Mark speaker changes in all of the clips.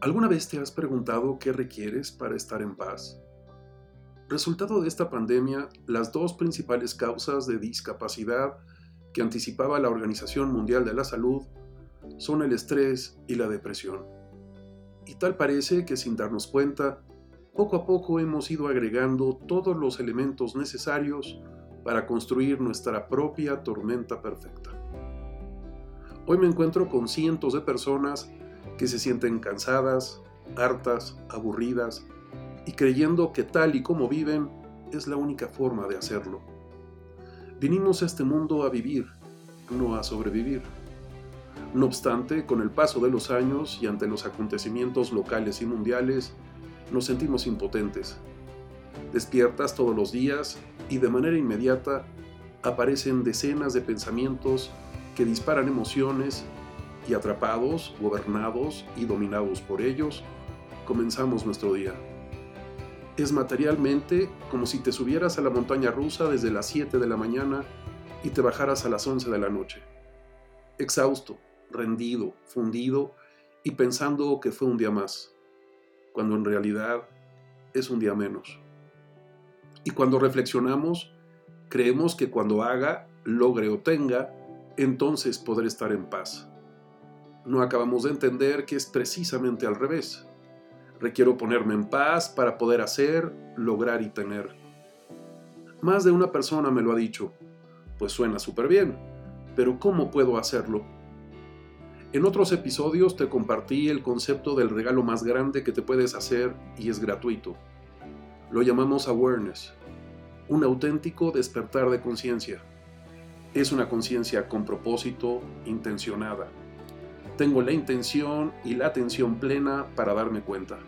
Speaker 1: ¿Alguna vez te has preguntado qué requieres para estar en paz? Resultado de esta pandemia, las dos principales causas de discapacidad que anticipaba la Organización Mundial de la Salud son el estrés y la depresión. Y tal parece que sin darnos cuenta, poco a poco hemos ido agregando todos los elementos necesarios para construir nuestra propia tormenta perfecta. Hoy me encuentro con cientos de personas que se sienten cansadas, hartas, aburridas y creyendo que tal y como viven es la única forma de hacerlo. Vinimos a este mundo a vivir, no a sobrevivir. No obstante, con el paso de los años y ante los acontecimientos locales y mundiales, nos sentimos impotentes. Despiertas todos los días y de manera inmediata aparecen decenas de pensamientos que disparan emociones y atrapados, gobernados y dominados por ellos, comenzamos nuestro día. Es materialmente como si te subieras a la montaña rusa desde las 7 de la mañana y te bajaras a las 11 de la noche. Exhausto, rendido, fundido y pensando que fue un día más, cuando en realidad es un día menos. Y cuando reflexionamos, creemos que cuando haga, logre o tenga, entonces podré estar en paz no acabamos de entender que es precisamente al revés. Requiero ponerme en paz para poder hacer, lograr y tener. Más de una persona me lo ha dicho. Pues suena súper bien, pero ¿cómo puedo hacerlo? En otros episodios te compartí el concepto del regalo más grande que te puedes hacer y es gratuito. Lo llamamos awareness, un auténtico despertar de conciencia. Es una conciencia con propósito, intencionada tengo la intención y la atención plena para darme cuenta.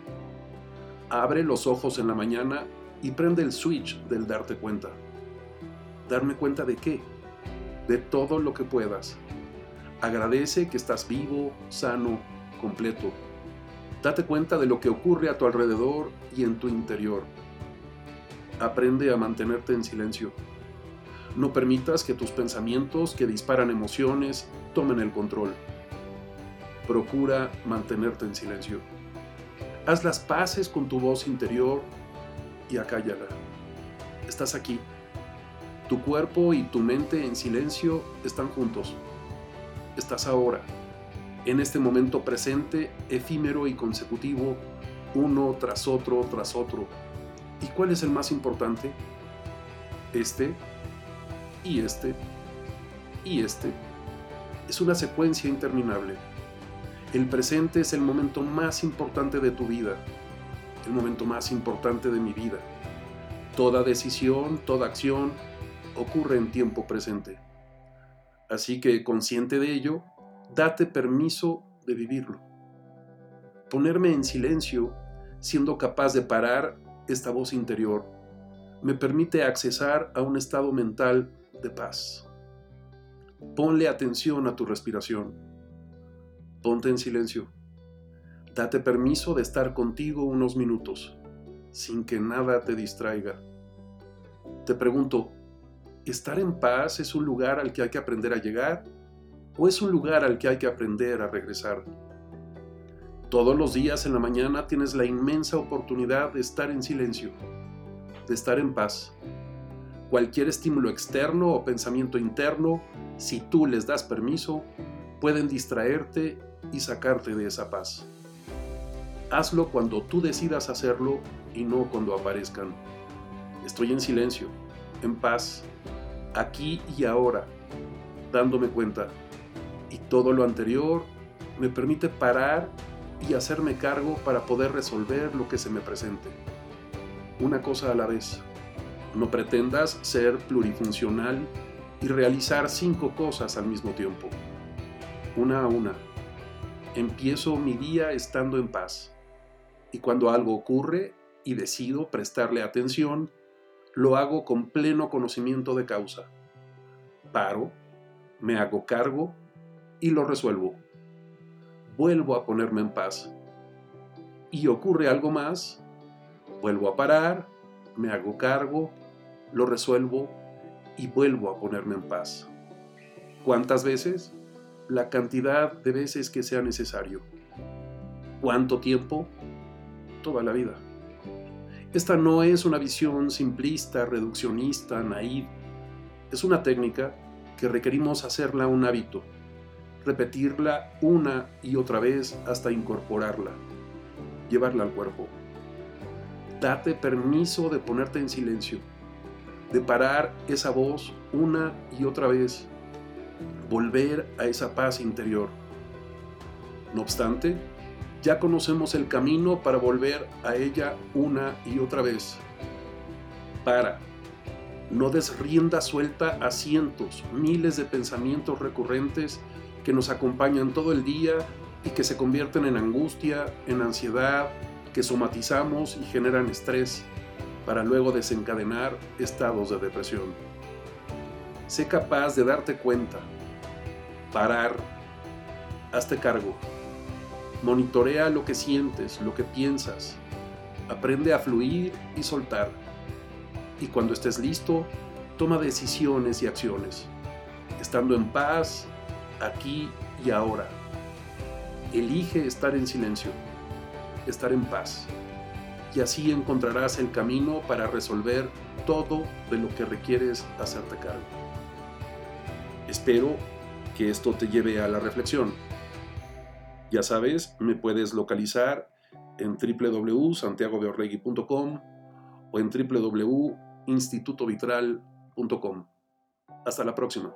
Speaker 1: Abre los ojos en la mañana y prende el switch del darte cuenta. ¿Darme cuenta de qué? De todo lo que puedas. Agradece que estás vivo, sano, completo. Date cuenta de lo que ocurre a tu alrededor y en tu interior. Aprende a mantenerte en silencio. No permitas que tus pensamientos que disparan emociones tomen el control procura mantenerte en silencio. Haz las paces con tu voz interior y acállala. Estás aquí. Tu cuerpo y tu mente en silencio están juntos. Estás ahora, en este momento presente, efímero y consecutivo, uno tras otro tras otro. ¿Y cuál es el más importante? Este y este y este. Es una secuencia interminable. El presente es el momento más importante de tu vida, el momento más importante de mi vida. Toda decisión, toda acción ocurre en tiempo presente. Así que consciente de ello, date permiso de vivirlo. Ponerme en silencio, siendo capaz de parar esta voz interior, me permite accesar a un estado mental de paz. Ponle atención a tu respiración Ponte en silencio. Date permiso de estar contigo unos minutos, sin que nada te distraiga. Te pregunto, ¿estar en paz es un lugar al que hay que aprender a llegar o es un lugar al que hay que aprender a regresar? Todos los días en la mañana tienes la inmensa oportunidad de estar en silencio, de estar en paz. Cualquier estímulo externo o pensamiento interno, si tú les das permiso, pueden distraerte y sacarte de esa paz. Hazlo cuando tú decidas hacerlo y no cuando aparezcan. Estoy en silencio, en paz, aquí y ahora, dándome cuenta. Y todo lo anterior me permite parar y hacerme cargo para poder resolver lo que se me presente. Una cosa a la vez. No pretendas ser plurifuncional y realizar cinco cosas al mismo tiempo. Una a una empiezo mi día estando en paz. Y cuando algo ocurre y decido prestarle atención, lo hago con pleno conocimiento de causa. Paro, me hago cargo y lo resuelvo. Vuelvo a ponerme en paz. Y ocurre algo más, vuelvo a parar, me hago cargo, lo resuelvo y vuelvo a ponerme en paz. ¿Cuántas veces? La cantidad de veces que sea necesario. ¿Cuánto tiempo? Toda la vida. Esta no es una visión simplista, reduccionista, naive. Es una técnica que requerimos hacerla un hábito, repetirla una y otra vez hasta incorporarla, llevarla al cuerpo. Date permiso de ponerte en silencio, de parar esa voz una y otra vez, volver a esa paz interior. No obstante, ya conocemos el camino para volver a ella una y otra vez. Para. No des rienda suelta a cientos, miles de pensamientos recurrentes que nos acompañan todo el día y que se convierten en angustia, en ansiedad, que somatizamos y generan estrés para luego desencadenar estados de depresión. Sé capaz de darte cuenta, parar, hazte cargo. Monitorea lo que sientes, lo que piensas. Aprende a fluir y soltar. Y cuando estés listo, toma decisiones y acciones, estando en paz, aquí y ahora. Elige estar en silencio, estar en paz, y así encontrarás el camino para resolver todo de lo que requieres hacerte cargo. Espero que esto te lleve a la reflexión ya sabes, me puedes localizar en www.santiagobeorregui.com o en www.institutovitral.com. Hasta la próxima.